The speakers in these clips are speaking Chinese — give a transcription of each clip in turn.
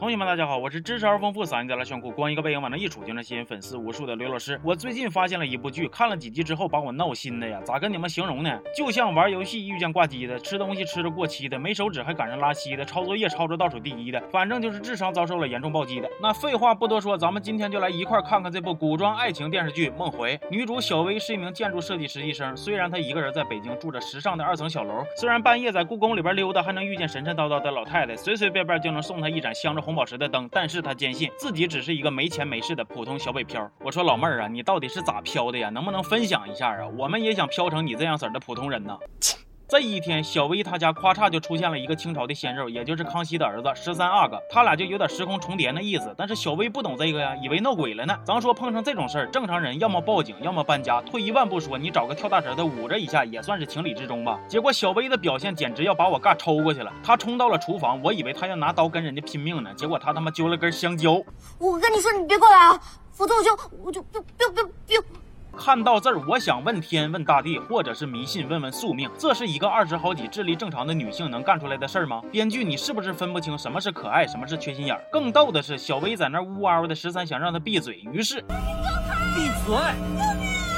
同学们，大家好，我是知识而丰富、嗓音带来炫酷、光一个背影往那一杵就能吸引粉丝无数的刘老师。我最近发现了一部剧，看了几集之后把我闹心的呀，咋跟你们形容呢？就像玩游戏遇见挂机的，吃东西吃着过期的，没手指还赶上拉稀的，抄作业抄着倒数第一的，反正就是智商遭受了严重暴击的。那废话不多说，咱们今天就来一块看看这部古装爱情电视剧《梦回》。女主小薇是一名建筑设计实习生，虽然她一个人在北京住着时尚的二层小楼，虽然半夜在故宫里边溜达还能遇见神神叨叨的老太太，随随便便就能送她一盏镶着红。红宝石的灯，但是他坚信自己只是一个没钱没势的普通小北漂。我说老妹儿啊，你到底是咋飘的呀？能不能分享一下啊？我们也想飘成你这样式儿的普通人呢。这一天，小薇他家咔嚓就出现了一个清朝的鲜肉，也就是康熙的儿子十三阿哥，他俩就有点时空重叠那意思。但是小薇不懂这个呀，以为闹鬼了呢。咱说碰上这种事儿，正常人要么报警，要么搬家。退一万步说，你找个跳大神的捂着一下，也算是情理之中吧。结果小薇的表现简直要把我尬抽过去了。他冲到了厨房，我以为他要拿刀跟人家拼命呢，结果他他妈揪了根香蕉。我跟你说，你别过来啊，否则我就我就 biu biu biu biu。看到这儿，我想问天问大地，或者是迷信问问宿命，这是一个二十好几、智力正常的女性能干出来的事儿吗？编剧，你是不是分不清什么是可爱，什么是缺心眼儿？更逗的是，小薇在那呜嗷的，十三想让她闭嘴，于是闭嘴。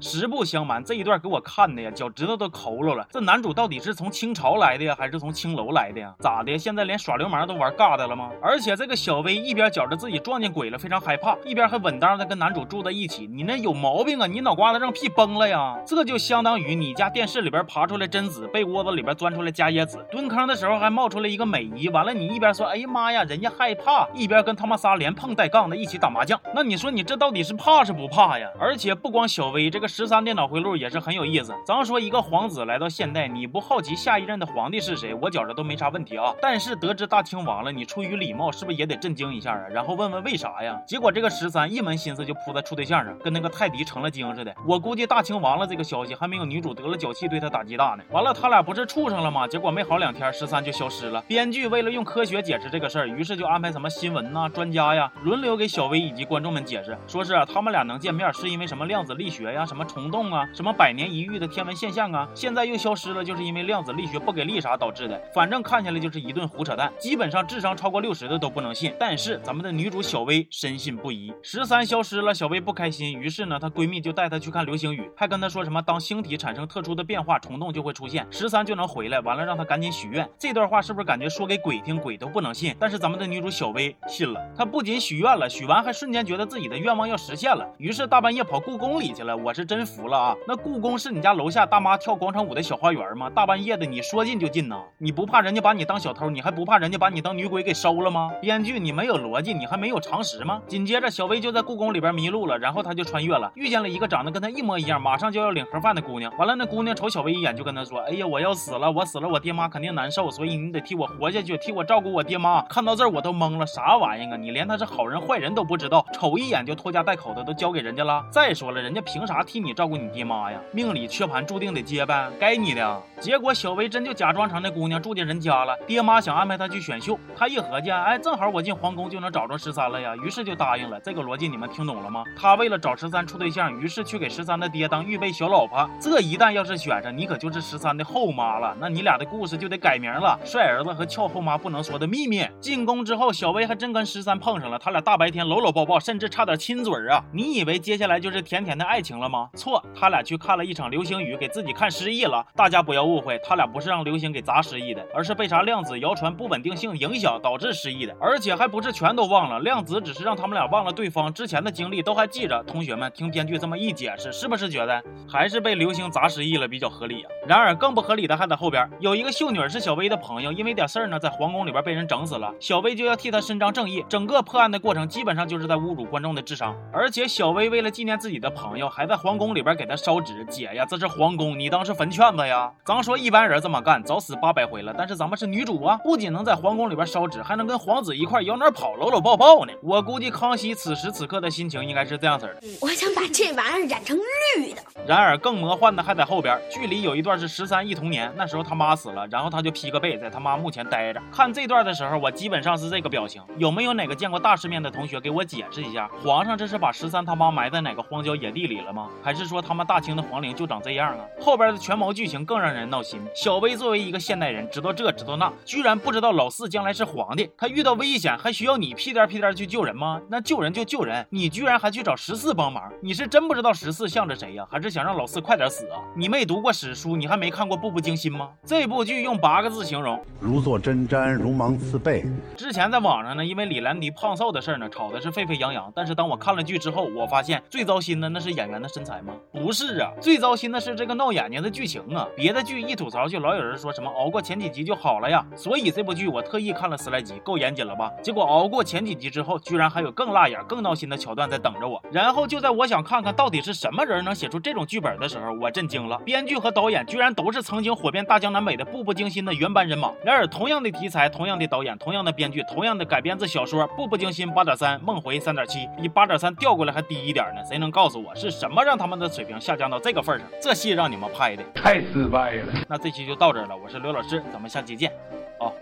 实不相瞒，这一段给我看的呀，脚趾头都抠了了。这男主到底是从清朝来的呀，还是从青楼来的呀？咋的？现在连耍流氓都玩尬的了吗？而且这个小薇一边觉着自己撞见鬼了，非常害怕，一边还稳当的跟男主住在一起。你那有毛病啊！你脑瓜子让屁崩了呀！这就相当于你家电视里边爬出来贞子，被窝子里边钻出来伽椰子，蹲坑的时候还冒出来一个美姨。完了，你一边说哎呀妈呀，人家害怕，一边跟他妈仨连碰带杠的一起打麻将。那你说你这到底是怕是不怕呀？而且不光小薇这个。十三电脑回路也是很有意思。咱说一个皇子来到现代，你不好奇下一任的皇帝是谁？我觉着都没啥问题啊。但是得知大清亡了，你出于礼貌是不是也得震惊一下啊？然后问问为啥呀？结果这个十三一门心思就扑在处对象上，跟那个泰迪成了精似的。我估计大清亡了这个消息还没有女主得了脚气对他打击大呢。完了，他俩不是处上了吗？结果没好两天，十三就消失了。编剧为了用科学解释这个事儿，于是就安排什么新闻呐、专家呀，轮流给小薇以及观众们解释，说是他们俩能见面是因为什么量子力学呀、什么么虫洞啊。什么百年一遇的天文现象啊，现在又消失了，就是因为量子力学不给力啥导致的。反正看起来就是一顿胡扯淡，基本上智商超过六十的都不能信。但是咱们的女主小薇深信不疑。十三消失了，小薇不开心，于是呢，她闺蜜就带她去看流星雨，还跟她说什么当星体产生特殊的变化，虫洞就会出现，十三就能回来。完了让她赶紧许愿。这段话是不是感觉说给鬼听，鬼都不能信？但是咱们的女主小薇信了，她不仅许愿了，许完还瞬间觉得自己的愿望要实现了，于是大半夜跑故宫里去了。我是真服了啊！那故宫是你家楼下大妈跳广场舞的小花园吗？大半夜的，你说进就进呐？你不怕人家把你当小偷？你还不怕人家把你当女鬼给收了吗？编剧，你没有逻辑，你还没有常识吗？紧接着，小薇就在故宫里边迷路了，然后她就穿越了，遇见了一个长得跟她一模一样，马上就要领盒饭的姑娘。完了，那姑娘瞅小薇一眼，就跟她说：“哎呀，我要死了，我死了，我爹妈肯定难受，所以你得替我活下去，替我照顾我爹妈。”看到这儿，我都懵了，啥玩意啊？你连他是好人坏人都不知道，瞅一眼就拖家带口的都交给人家了。再说了，人家凭啥替你照顾你爹妈呀？命里。缺盘注定得接呗，该你的。结果小薇真就假装成那姑娘住进人家了。爹妈想安排她去选秀，她一合计，哎，正好我进皇宫就能找着十三了呀，于是就答应了。这个逻辑你们听懂了吗？她为了找十三处对象，于是去给十三的爹当预备小老婆。这一旦要是选上，你可就是十三的后妈了。那你俩的故事就得改名了，帅儿子和俏后妈不能说的秘密。进宫之后，小薇还真跟十三碰上了，他俩大白天搂搂抱抱，甚至差点亲嘴啊！你以为接下来就是甜甜的爱情了吗？错，他俩去看了一场流。星雨给自己看失忆了，大家不要误会，他俩不是让流星给砸失忆的，而是被啥量子谣传不稳定性影响导致失忆的，而且还不是全都忘了，量子只是让他们俩忘了对方之前的经历都还记着。同学们听编剧这么一解释，是不是觉得还是被流星砸失忆了比较合理啊？然而更不合理的还在后边，有一个秀女是小薇的朋友，因为点事儿呢，在皇宫里边被人整死了，小薇就要替她伸张正义，整个破案的过程基本上就是在侮辱观众的智商，而且小薇为了纪念自己的朋友，还在皇宫里边给他烧纸，姐呀。这是皇宫，你当是坟圈子呀？咱说一般人这么干，早死八百回了。但是咱们是女主啊，不仅能在皇宫里边烧纸，还能跟皇子一块摇哪跑，搂搂抱抱呢。我估计康熙此时此刻的心情应该是这样式的：我想把这玩意儿染成绿的。然而更魔幻的还在后边，剧里有一段是十三忆童年，那时候他妈死了，然后他就披个被在他妈墓前待着。看这段的时候，我基本上是这个表情。有没有哪个见过大世面的同学给我解释一下，皇上这是把十三他妈埋在哪个荒郊野地里了吗？还是说他们大清的皇陵就长这样啊？后边的全毛剧情更让人闹心。小薇作为一个现代人，知道这知道那，居然不知道老四将来是皇帝，他遇到危险还需要你屁颠屁颠去救人吗？那救人就救人，你居然还去找十四帮忙，你是真不知道十四向着谁呀？还是想让老四快点死啊？你没读过史书，你还没看过《步步惊心》吗？这部剧用八个字形容：如坐针毡，如芒刺背。之前在网上呢，因为李兰迪胖瘦的事儿呢，吵的是沸沸扬扬。但是当我看了剧之后，我发现最糟心的那是演员的身材吗？不是啊，最糟心的是这个闹眼睛的剧情啊！别的剧一吐槽就老有人说什么熬过前几集就好了呀。所以这部剧我特意看了十来集，够严谨了吧？结果熬过前几集之后，居然还有更辣眼、更闹心的桥段在等着我。然后就在我想看看到底是什么人能写出这种剧本的时候，我震惊了，编剧和导演居然都是曾经火遍大江南北的《步步惊心》的原班人马。然而同样的题材、同样的导演、同样的编剧、同样的改编自小说《步步惊心》八点三，《梦回》三点七，比八点三调过来还低一点呢。谁能告诉我是什么让他们的水平下降到这个份上？这戏让你们拍的太失败了。那这期就到这儿了，我是刘老师，咱们下期见。哦，